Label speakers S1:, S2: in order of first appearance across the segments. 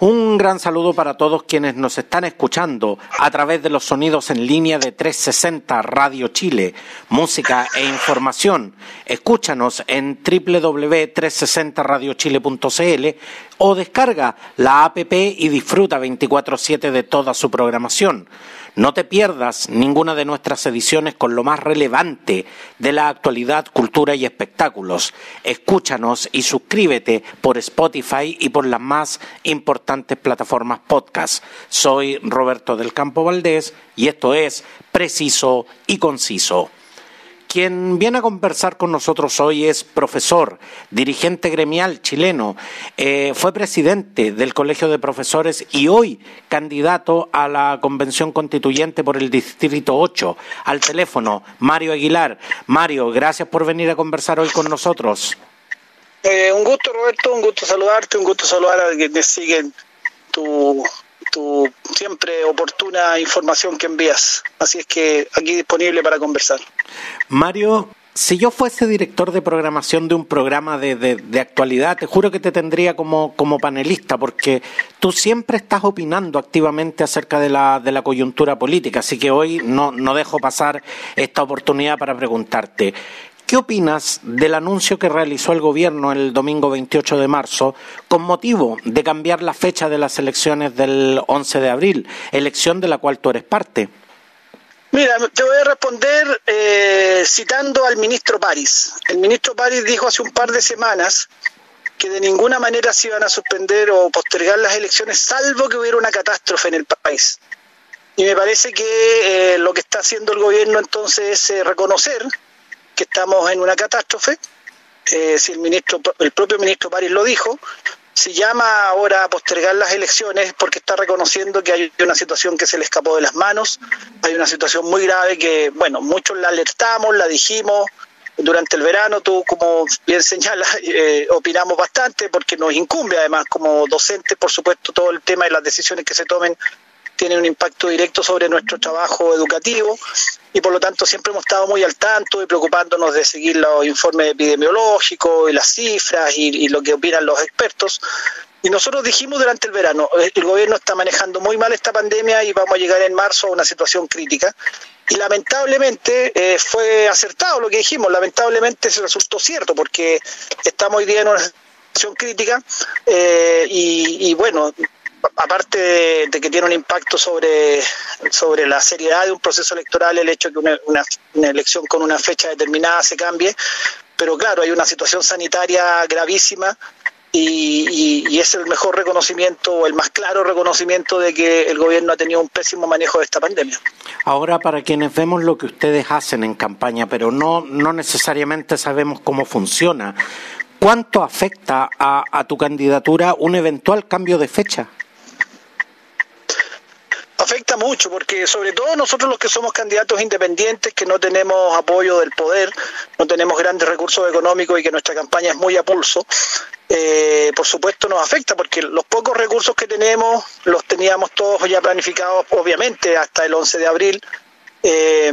S1: Un gran saludo para todos quienes nos están escuchando a través de los sonidos en línea de 360 Radio Chile, música e información. Escúchanos en www.360radiochile.cl o descarga la app y disfruta 24/7 de toda su programación. No te pierdas ninguna de nuestras ediciones con lo más relevante de la actualidad, cultura y espectáculos. Escúchanos y suscríbete por Spotify y por las más importantes plataformas podcast. Soy Roberto del Campo Valdés y esto es Preciso y Conciso. Quien viene a conversar con nosotros hoy es profesor, dirigente gremial chileno, eh, fue presidente del Colegio de Profesores y hoy candidato a la Convención Constituyente por el Distrito 8. Al teléfono, Mario Aguilar. Mario, gracias por venir a conversar hoy con nosotros.
S2: Eh, un gusto, Roberto, un gusto saludarte, un gusto saludar a quienes siguen tu, tu siempre oportuna información que envías. Así es que aquí disponible para conversar.
S1: Mario, si yo fuese director de programación de un programa de, de, de, actualidad, te juro que te tendría como, como panelista, porque tú siempre estás opinando activamente acerca de la, de la coyuntura política, así que hoy no, no dejo pasar esta oportunidad para preguntarte. ¿Qué opinas del anuncio que realizó el gobierno el domingo 28 de marzo con motivo de cambiar la fecha de las elecciones del 11 de abril, elección de la cual tú eres parte?
S2: Mira, te voy a responder eh, citando al ministro París. El ministro París dijo hace un par de semanas que de ninguna manera se iban a suspender o postergar las elecciones salvo que hubiera una catástrofe en el país. Y me parece que eh, lo que está haciendo el gobierno entonces es eh, reconocer que estamos en una catástrofe. Eh, si el ministro, el propio ministro París lo dijo, se llama ahora a postergar las elecciones porque está reconociendo que hay una situación que se le escapó de las manos, hay una situación muy grave que, bueno, muchos la alertamos, la dijimos durante el verano, tú como bien señalas, eh, opinamos bastante porque nos incumbe además como docentes, por supuesto, todo el tema de las decisiones que se tomen tiene un impacto directo sobre nuestro trabajo educativo y por lo tanto siempre hemos estado muy al tanto y preocupándonos de seguir los informes epidemiológicos y las cifras y, lo que opinan los expertos. Y nosotros dijimos durante el verano, el gobierno está manejando muy mal esta pandemia y vamos a llegar en marzo a una situación crítica. Y lamentablemente eh, fue acertado lo que dijimos, lamentablemente se resultó cierto porque estamos hoy día en una situación crítica eh, y, y bueno, aparte de, que tiene un impacto sobre, sobre la seriedad de un proceso electoral, el hecho de que una, una, elección con una fecha determinada se cambie, pero claro, hay una situación sanitaria gravísima y, y, y es el mejor reconocimiento el más claro reconocimiento de que el gobierno ha tenido un pésimo manejo de esta pandemia.
S1: Ahora, para quienes vemos lo que ustedes hacen en campaña, pero no, no necesariamente sabemos cómo funciona, ¿cuánto afecta a, a tu candidatura un eventual cambio de fecha?
S2: Afecta mucho porque sobre todo nosotros los que somos candidatos independientes que no tenemos apoyo del poder, no tenemos grandes recursos económicos y que nuestra campaña es muy a pulso, eh, por supuesto nos afecta porque los pocos recursos que tenemos los teníamos todos ya planificados obviamente hasta el 11 de abril. Eh,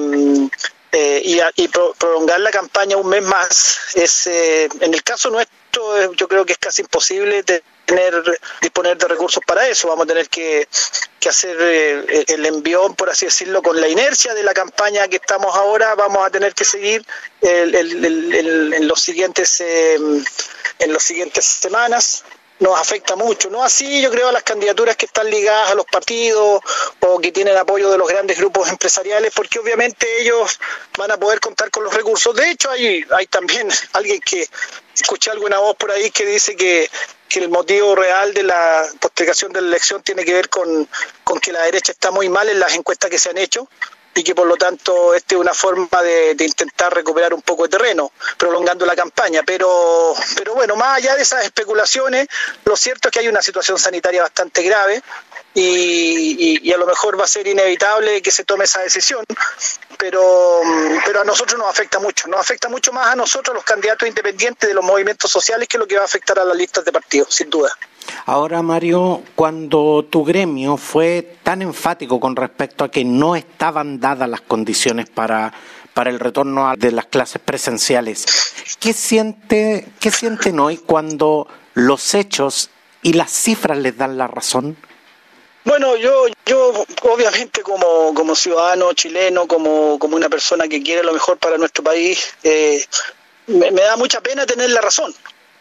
S2: eh, y, y pro, prolongar la campaña un mes más es eh, en el caso nuestro yo creo que es casi imposible de tener disponer de recursos para eso vamos a tener que, que hacer eh, el envión por así decirlo con la inercia de la campaña que estamos ahora vamos a tener que seguir el, el, en los siguientes en las siguientes semanas nos afecta mucho. No así, yo creo, a las candidaturas que están ligadas a los partidos o que tienen apoyo de los grandes grupos empresariales, porque obviamente ellos van a poder contar con los recursos. De hecho, hay, hay también alguien que escuché alguna voz por ahí que dice que, que el motivo real de la postergación de la elección tiene que ver con, con que la derecha está muy mal en las encuestas que se han hecho y que por lo tanto esta es una forma de, de, intentar recuperar un poco de terreno, prolongando la campaña. Pero, pero bueno, más allá de esas especulaciones, lo cierto es que hay una situación sanitaria bastante grave y, a lo mejor va a ser inevitable que se tome esa decisión, pero, pero a nosotros nos afecta mucho, nos afecta mucho más a nosotros los candidatos independientes de los movimientos sociales que lo que va a afectar a las listas de partidos, sin duda.
S1: Ahora, Mario, cuando tu gremio fue tan enfático con respecto a que no estaban dadas las condiciones para, para el retorno de las clases presenciales, ¿qué, siente, ¿qué sienten hoy cuando los hechos y las cifras les dan la razón?
S2: Bueno, yo, yo obviamente como, como ciudadano chileno, como, como una persona que quiere lo mejor para nuestro país, eh, me, da mucha pena tener la razón,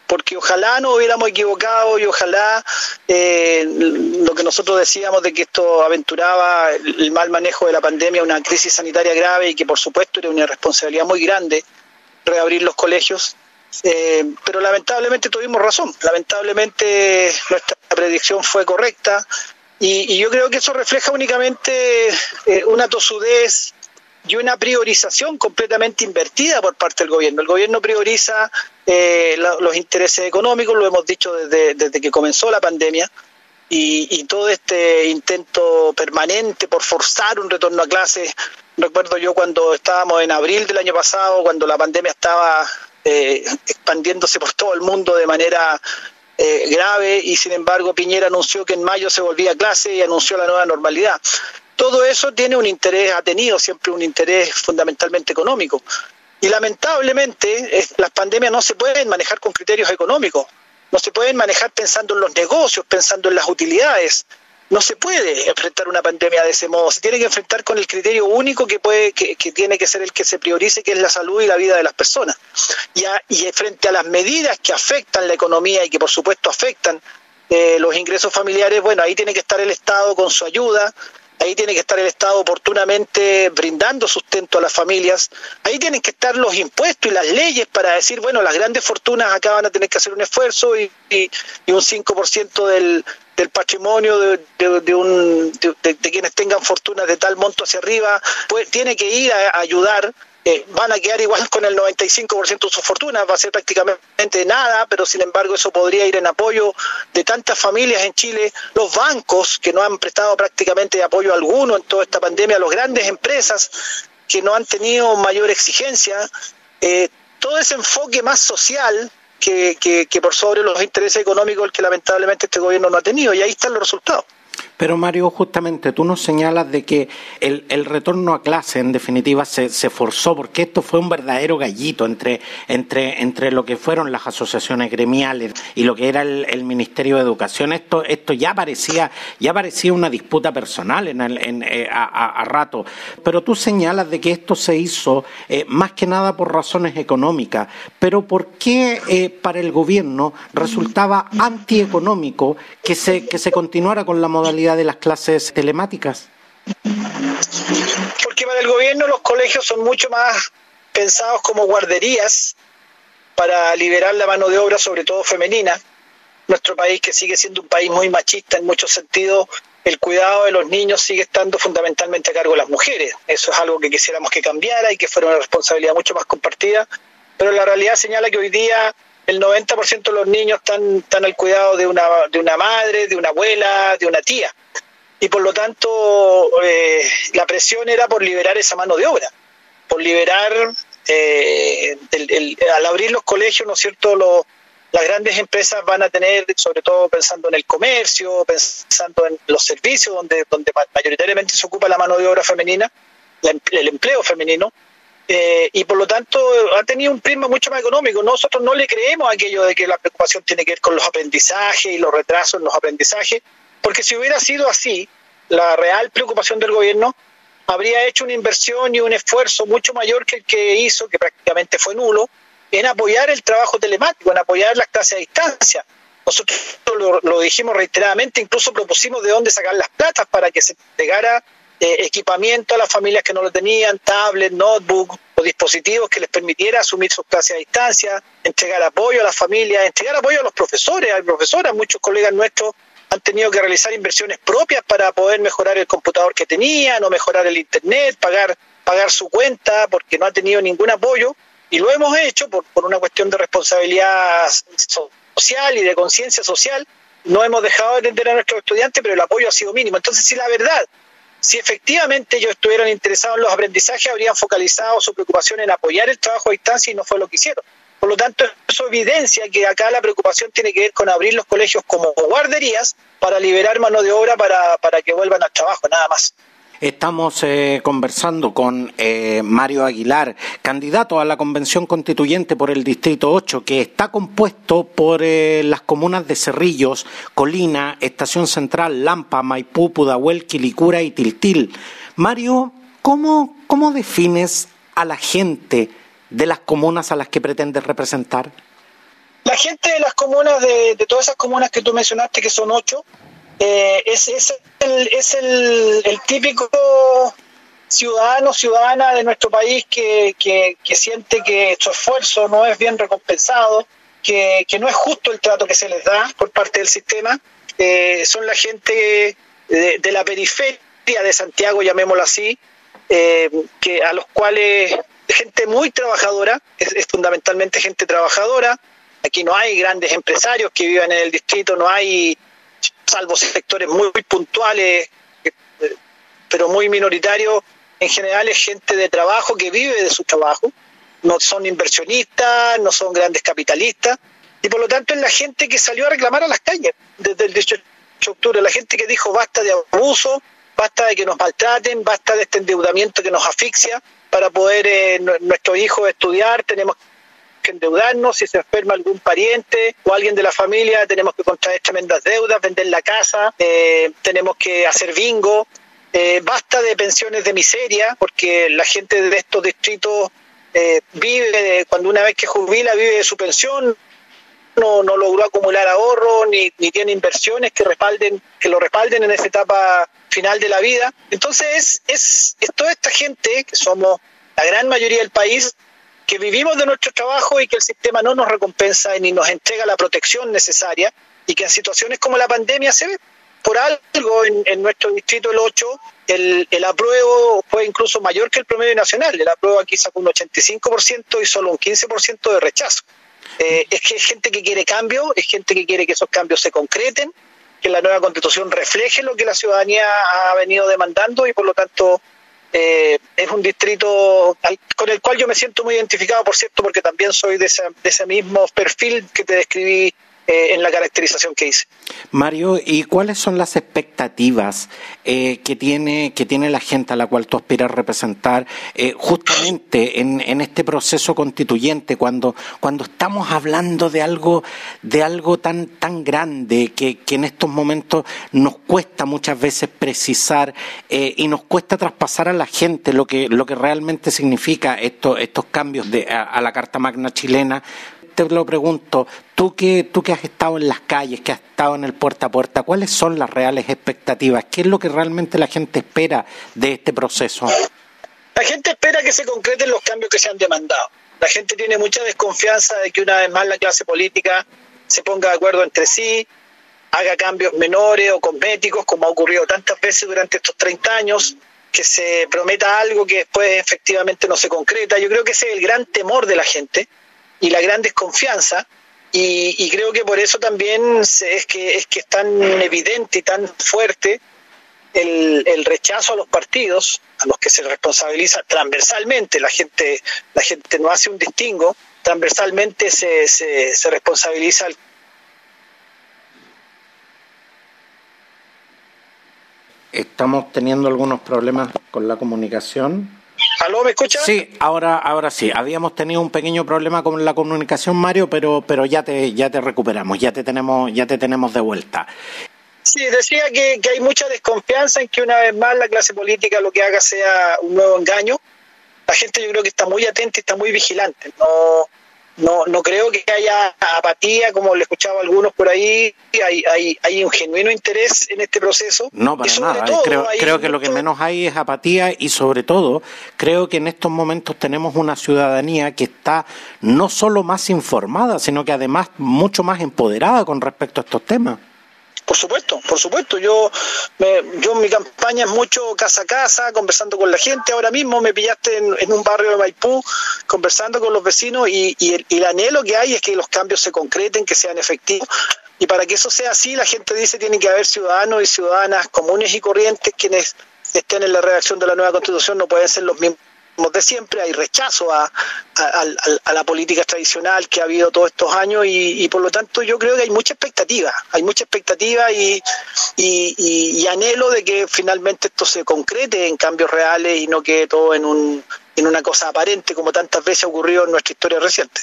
S2: porque ojalá no hubiéramos equivocado y ojalá eh, lo que nosotros decíamos de que esto aventuraba el mal manejo de la pandemia, una crisis sanitaria grave y que por supuesto era una responsabilidad muy grande reabrir los colegios, eh, pero lamentablemente tuvimos razón, lamentablemente nuestra predicción fue correcta, y, yo creo que eso refleja únicamente eh, una tosudez y una priorización completamente invertida por parte del gobierno. El gobierno prioriza eh, los intereses económicos, lo hemos dicho desde, que comenzó la pandemia, y, todo este intento permanente por forzar un retorno a clases. Recuerdo yo cuando estábamos en abril del año pasado, cuando la pandemia estaba eh, expandiéndose por todo el mundo de manera eh, grave y sin embargo Piñera anunció que en mayo se volvía a clase y anunció la nueva normalidad. Todo eso tiene un interés, ha tenido siempre un interés fundamentalmente económico. Y lamentablemente las pandemias no se pueden manejar con criterios económicos, no se pueden manejar pensando en los negocios, pensando en las utilidades no se puede enfrentar una pandemia de ese modo, se tiene que enfrentar con el criterio único que puede que, tiene que ser el que se priorice, que es la salud y la vida de las personas. Y, y frente a las medidas que afectan la economía y que por supuesto afectan eh, los ingresos familiares, bueno, ahí tiene que estar el Estado con su ayuda, ahí tiene que estar el Estado oportunamente brindando sustento a las familias, ahí tienen que estar los impuestos y las leyes para decir, bueno, las grandes fortunas acá van a tener que hacer un esfuerzo y, y, y un 5% del, del patrimonio de, un, de, quienes tengan fortunas de tal monto hacia arriba, pues tiene que ir a, ayudar eh, van a quedar igual con el 95% de sus fortunas, va a ser prácticamente nada, pero sin embargo eso podría ir en apoyo de tantas familias en Chile, los bancos que no han prestado prácticamente apoyo alguno en toda esta pandemia, las grandes empresas que no han tenido mayor exigencia, eh, todo ese enfoque más social que, que, que por sobre los intereses económicos que lamentablemente este gobierno no ha tenido y ahí están los resultados.
S1: Pero Mario, justamente tú nos señalas de que el, el retorno a clase en definitiva se, forzó porque esto fue un verdadero gallito entre, entre, entre lo que fueron las asociaciones gremiales y lo que era el, el Ministerio de Educación. Esto, esto ya parecía, ya parecía una disputa personal en, en eh, a, a, rato. Pero tú señalas de que esto se hizo eh, más que nada por razones económicas. Pero ¿por qué eh, para el gobierno resultaba antieconómico que se, que se continuara con la modalidad de las clases telemáticas?
S2: Porque para el gobierno los colegios son mucho más pensados como guarderías para liberar la mano de obra, sobre todo femenina. Nuestro país, que sigue siendo un país muy machista en muchos sentidos, el cuidado de los niños sigue estando fundamentalmente a cargo de las mujeres. Eso es algo que quisiéramos que cambiara y que fuera una responsabilidad mucho más compartida. Pero la realidad señala que hoy día el 90% de los niños están, al cuidado de una, de una madre, de una abuela, de una tía. Y por lo tanto, eh, la presión era por liberar esa mano de obra, por liberar, eh, al abrir los colegios, ¿no es cierto?, las grandes empresas van a tener, sobre todo pensando en el comercio, pensando en los servicios, donde, donde mayoritariamente se ocupa la mano de obra femenina, el empleo femenino, eh, y por lo tanto ha tenido un prisma mucho más económico. Nosotros no le creemos aquello de que la preocupación tiene que ver con los aprendizajes y los retrasos en los aprendizajes, porque si hubiera sido así, la real preocupación del gobierno habría hecho una inversión y un esfuerzo mucho mayor que el que hizo, que prácticamente fue nulo, en apoyar el trabajo telemático, en apoyar las clases a distancia. Nosotros lo, lo dijimos reiteradamente, incluso propusimos de dónde sacar las platas para que se entregara eh, equipamiento a las familias que no lo tenían, tablets, notebook o dispositivos que les permitiera asumir sus clases a distancia, entregar apoyo a las familias, entregar apoyo a los profesores, a profesoras, muchos colegas nuestros han tenido que realizar inversiones propias para poder mejorar el computador que tenían o mejorar el internet, pagar, pagar su cuenta porque no han tenido ningún apoyo. Y lo hemos hecho por, por una cuestión de responsabilidad social y de conciencia social. No hemos dejado de atender a nuestros estudiantes, pero el apoyo ha sido mínimo. Entonces, si la verdad, si efectivamente ellos estuvieran interesados en los aprendizajes, habrían focalizado su preocupación en apoyar el trabajo a distancia y no fue lo que hicieron. Por lo tanto, eso evidencia que acá la preocupación tiene que ver con abrir los colegios como guarderías para liberar mano de obra para, para que vuelvan al trabajo, nada más.
S1: Estamos eh, conversando con eh, Mario Aguilar, candidato a la Convención Constituyente por el Distrito 8, que está compuesto por eh, las comunas de Cerrillos, Colina, Estación Central, Lampa, Maipú, Pudahuel, Quilicura y Tiltil. Mario, ¿cómo, cómo defines a la gente de las comunas a las que pretendes representar?
S2: La gente de las comunas, de, de todas esas comunas que tú mencionaste, que son ocho, eh, es, es, el, es el, el, típico ciudadano, ciudadana de nuestro país que, que, siente que su esfuerzo no es bien recompensado, que, que, no es justo el trato que se les da por parte del sistema. Eh, son la gente de, la periferia de Santiago, llamémoslo así, eh, que a los cuales gente muy trabajadora, es fundamentalmente gente trabajadora. Aquí no hay grandes empresarios que vivan en el distrito, no hay salvo sectores muy, puntuales, pero muy minoritarios, en general es gente de trabajo que vive de su trabajo, no son inversionistas, no son grandes capitalistas, y por lo tanto es la gente que salió a reclamar a las calles desde el 18 de octubre, la gente que dijo basta de abuso, basta de que nos maltraten, basta de este endeudamiento que nos asfixia para poder eh, nuestros hijos estudiar, tenemos que endeudarnos, si se enferma algún pariente o alguien de la familia, tenemos que contraer tremendas deudas, vender la casa, eh, tenemos que hacer bingo. Eh, basta de pensiones de miseria, porque la gente de estos distritos eh, vive, cuando una vez que jubila, vive de su pensión, no, no logró acumular ahorro, ni, ni tiene inversiones que respalden, que lo respalden en esa etapa final de la vida. Entonces es, es toda esta gente, que somos la gran mayoría del país, que vivimos de nuestro trabajo y que el sistema no nos recompensa ni nos entrega la protección necesaria y que en situaciones como la pandemia se ve. Por algo en, nuestro distrito el 8 el, el, apruebo fue incluso mayor que el promedio nacional. El apruebo aquí sacó un 85% y solo un 15% de rechazo. Eh, es que es gente que quiere cambio, es gente que quiere que esos cambios se concreten, que la nueva constitución refleje lo que la ciudadanía ha venido demandando y por lo tanto eh, es un distrito al, con el cual yo me siento muy identificado, por cierto, porque también soy de, de ese mismo perfil que te describí eh, en la caracterización que hice.
S1: Mario, ¿y cuáles son las expectativas eh, que, tiene, que tiene la gente a la cual tú aspiras representar eh, justamente en, en, este proceso constituyente, cuando, cuando estamos hablando de algo, de algo tan, tan grande que, que en estos momentos nos cuesta muchas veces precisar y nos cuesta traspasar a la gente lo que, lo que realmente significa esto, estos cambios de, a la Carta Magna chilena? Te lo pregunto, tú que, tú que has estado en las calles, que has estado en el puerta a puerta, ¿cuáles son las reales expectativas? ¿Qué es lo que realmente la gente espera de este proceso?
S2: La gente espera que se concreten los cambios que se han demandado. La gente tiene mucha desconfianza de que una vez más la clase política se ponga de acuerdo entre sí, haga cambios menores o cosméticos, como ha ocurrido tantas veces durante estos 30 años, que se prometa algo que después efectivamente no se concreta. Yo creo que ese es el gran temor de la gente y la gran desconfianza. Y, y, creo que por eso también es que es que es tan evidente y tan fuerte el, rechazo a los partidos a los que se responsabiliza transversalmente la gente la gente no hace un distingo transversalmente se, se, se responsabiliza al
S1: Estamos teniendo algunos problemas con la comunicación.
S2: ¿Aló, me escuchas?
S1: Sí, ahora, ahora sí. Habíamos tenido un pequeño problema con la comunicación, Mario, pero, pero ya te, ya te recuperamos, ya te tenemos, ya te tenemos de vuelta.
S2: Sí, decía que, que hay mucha desconfianza en que una vez más la clase política lo que haga sea un nuevo engaño. La gente yo creo que está muy atenta y está muy vigilante. No, no, no creo que haya apatía, como le escuchaba a algunos por ahí, hay, hay, hay un genuino interés en este proceso.
S1: No, para nada. Todo, creo, creo que lo que menos hay es apatía y sobre todo creo que en estos momentos tenemos una ciudadanía que está no solo más informada, sino que además mucho más empoderada con respecto a estos temas.
S2: Por supuesto, por supuesto. Yo, me, yo mi campaña es mucho casa a casa, conversando con la gente. Ahora mismo me pillaste en, un barrio de Maipú, conversando con los vecinos y, y, el, anhelo que hay es que los cambios se concreten, que sean efectivos. Y para que eso sea así, la gente dice tiene que haber ciudadanos y ciudadanas comunes y corrientes quienes estén en la redacción de la nueva constitución, no pueden ser los mismos de siempre, hay rechazo a, la política tradicional que ha habido todos estos años y, por lo tanto yo creo que hay mucha expectativa, hay mucha expectativa y, anhelo de que finalmente esto se concrete en cambios reales y no quede todo en, un, en una cosa aparente como tantas veces ha ocurrido en nuestra historia reciente.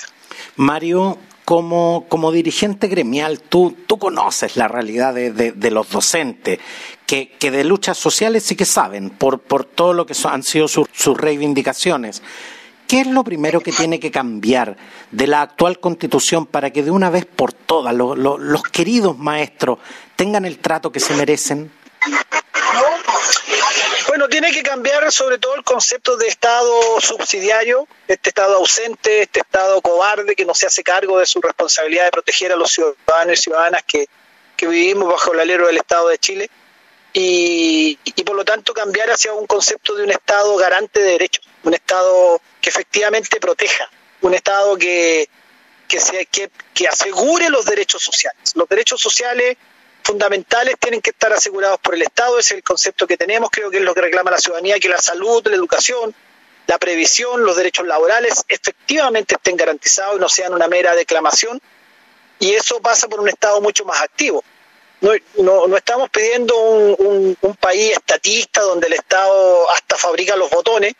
S1: Mario, como, como dirigente gremial, tú, tú conoces la realidad de, los docentes, que, que, de luchas sociales sí que saben, por, por todo lo que han sido sus, reivindicaciones. ¿Qué es lo primero que tiene que cambiar de la actual constitución para que de una vez por todas los queridos maestros tengan el trato que se merecen?
S2: Bueno, tiene que cambiar sobre todo el concepto de Estado subsidiario, este Estado ausente, este Estado cobarde que no se hace cargo de su responsabilidad de proteger a los ciudadanos y ciudadanas que, vivimos bajo el alero del Estado de Chile. Y, por lo tanto cambiar hacia un concepto de un Estado garante de derechos, un Estado que efectivamente proteja, un Estado que, que, que asegure los derechos sociales. Los derechos sociales fundamentales tienen que estar asegurados por el Estado, ese es el concepto que tenemos, creo que es lo que reclama la ciudadanía, que la salud, la educación, la previsión, los derechos laborales efectivamente estén garantizados y no sean una mera declamación, y eso pasa por un Estado mucho más activo. No, no, estamos pidiendo un, un, país estatista donde el Estado hasta fabrica los botones,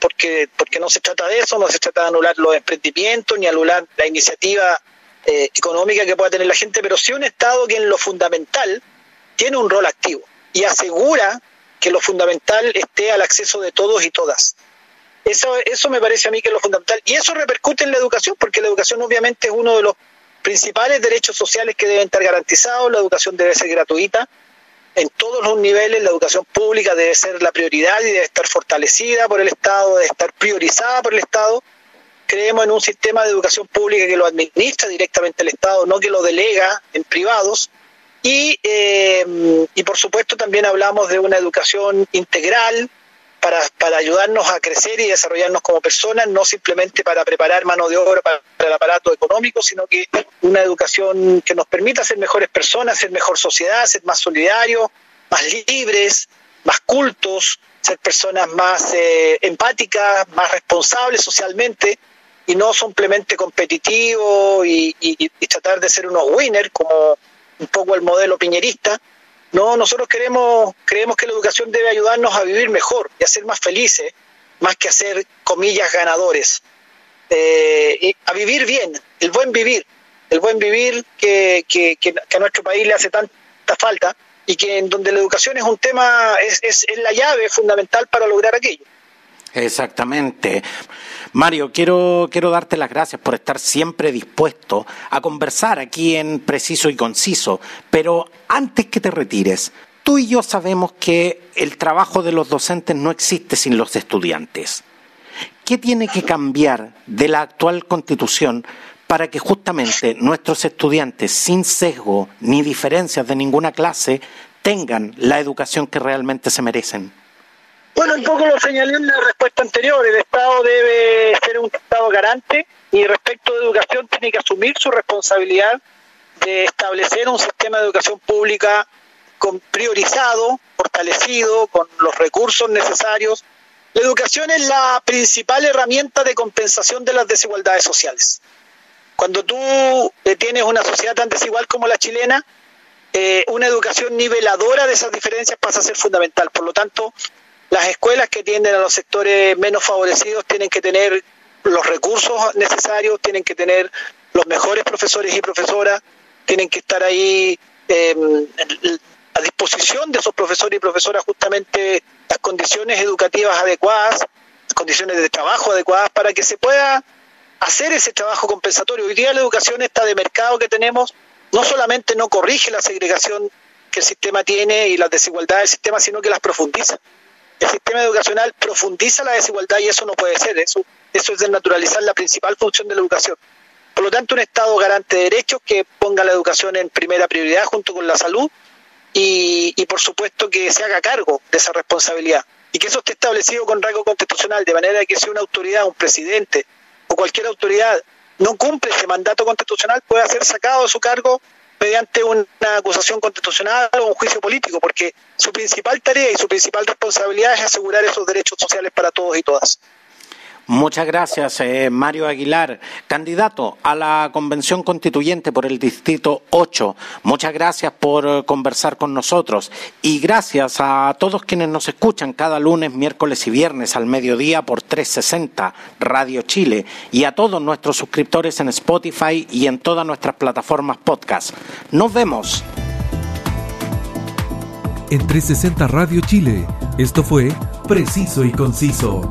S2: porque, porque no se trata de eso, no se trata de anular los emprendimientos ni anular la iniciativa eh, económica que pueda tener la gente, pero sí un Estado que en lo fundamental tiene un rol activo y asegura que lo fundamental esté al acceso de todos y todas. Eso, eso me parece a mí que es lo fundamental. Y eso repercute en la educación, porque la educación obviamente es uno de los principales derechos sociales que deben estar garantizados. La educación debe ser gratuita en todos los niveles. La educación pública debe ser la prioridad y debe estar fortalecida por el Estado, debe estar priorizada por el Estado creemos en un sistema de educación pública que lo administra directamente el Estado, no que lo delega en privados. Y, eh, y por supuesto también hablamos de una educación integral para, para ayudarnos a crecer y desarrollarnos como personas, no simplemente para preparar mano de obra para, el aparato económico, sino que una educación que nos permita ser mejores personas, ser mejor sociedad, ser más solidarios, más libres, más cultos, ser personas más eh, empáticas, más responsables socialmente y no simplemente competitivo y, tratar de ser unos winners como un poco el modelo piñerista. No, nosotros queremos, creemos que la educación debe ayudarnos a vivir mejor y a ser más felices, más que a ser, comillas, ganadores. Eh, y a vivir bien, el buen vivir, el buen vivir que, que, que, a nuestro país le hace tanta falta y que en donde la educación es un tema, es, es, es la llave fundamental para lograr aquello.
S1: Exactamente. Mario, quiero, quiero darte las gracias por estar siempre dispuesto a conversar aquí en Preciso y Conciso, pero antes que te retires, tú y yo sabemos que el trabajo de los docentes no existe sin los estudiantes. ¿Qué tiene que cambiar de la actual constitución para que justamente nuestros estudiantes, sin sesgo ni diferencias de ninguna clase, tengan la educación que realmente se merecen?
S2: Bueno, un poco lo señalé en la respuesta anterior. El Estado debe ser un Estado garante y respecto de educación tiene que asumir su responsabilidad de establecer un sistema de educación pública con priorizado, fortalecido, con los recursos necesarios. La educación es la principal herramienta de compensación de las desigualdades sociales. Cuando tú tienes una sociedad tan desigual como la chilena, eh, una educación niveladora de esas diferencias pasa a ser fundamental. Por lo tanto, las escuelas que tienden a los sectores menos favorecidos tienen que tener los recursos necesarios, tienen que tener los mejores profesores y profesoras, tienen que estar ahí em, a disposición de esos profesores y profesoras justamente las condiciones educativas adecuadas, las condiciones de trabajo adecuadas para que se pueda hacer ese trabajo compensatorio. Hoy día la educación está de mercado que tenemos no solamente no corrige la segregación que el sistema tiene y las desigualdades del sistema, sino que las profundiza el sistema educacional profundiza la desigualdad y eso no puede ser, eso, eso es desnaturalizar la principal función de la educación. Por lo tanto, un Estado garante de derechos que ponga la educación en primera prioridad junto con la salud y, por supuesto que se haga cargo de esa responsabilidad y que eso esté establecido con rango constitucional, de manera que si una autoridad, un presidente o cualquier autoridad no cumple ese mandato constitucional, pueda ser sacado de su cargo mediante una acusación constitucional o un juicio político, porque su principal tarea y su principal responsabilidad es asegurar esos derechos sociales para todos y todas.
S1: Muchas gracias, eh, Mario Aguilar, candidato a la Convención Constituyente por el Distrito 8. Muchas gracias por eh, conversar con nosotros y gracias a todos quienes nos escuchan cada lunes, miércoles y viernes al mediodía por 360 Radio Chile y a todos nuestros suscriptores en Spotify y en todas nuestras plataformas podcast. Nos vemos.
S3: En 360 Radio Chile, esto fue Preciso y Conciso.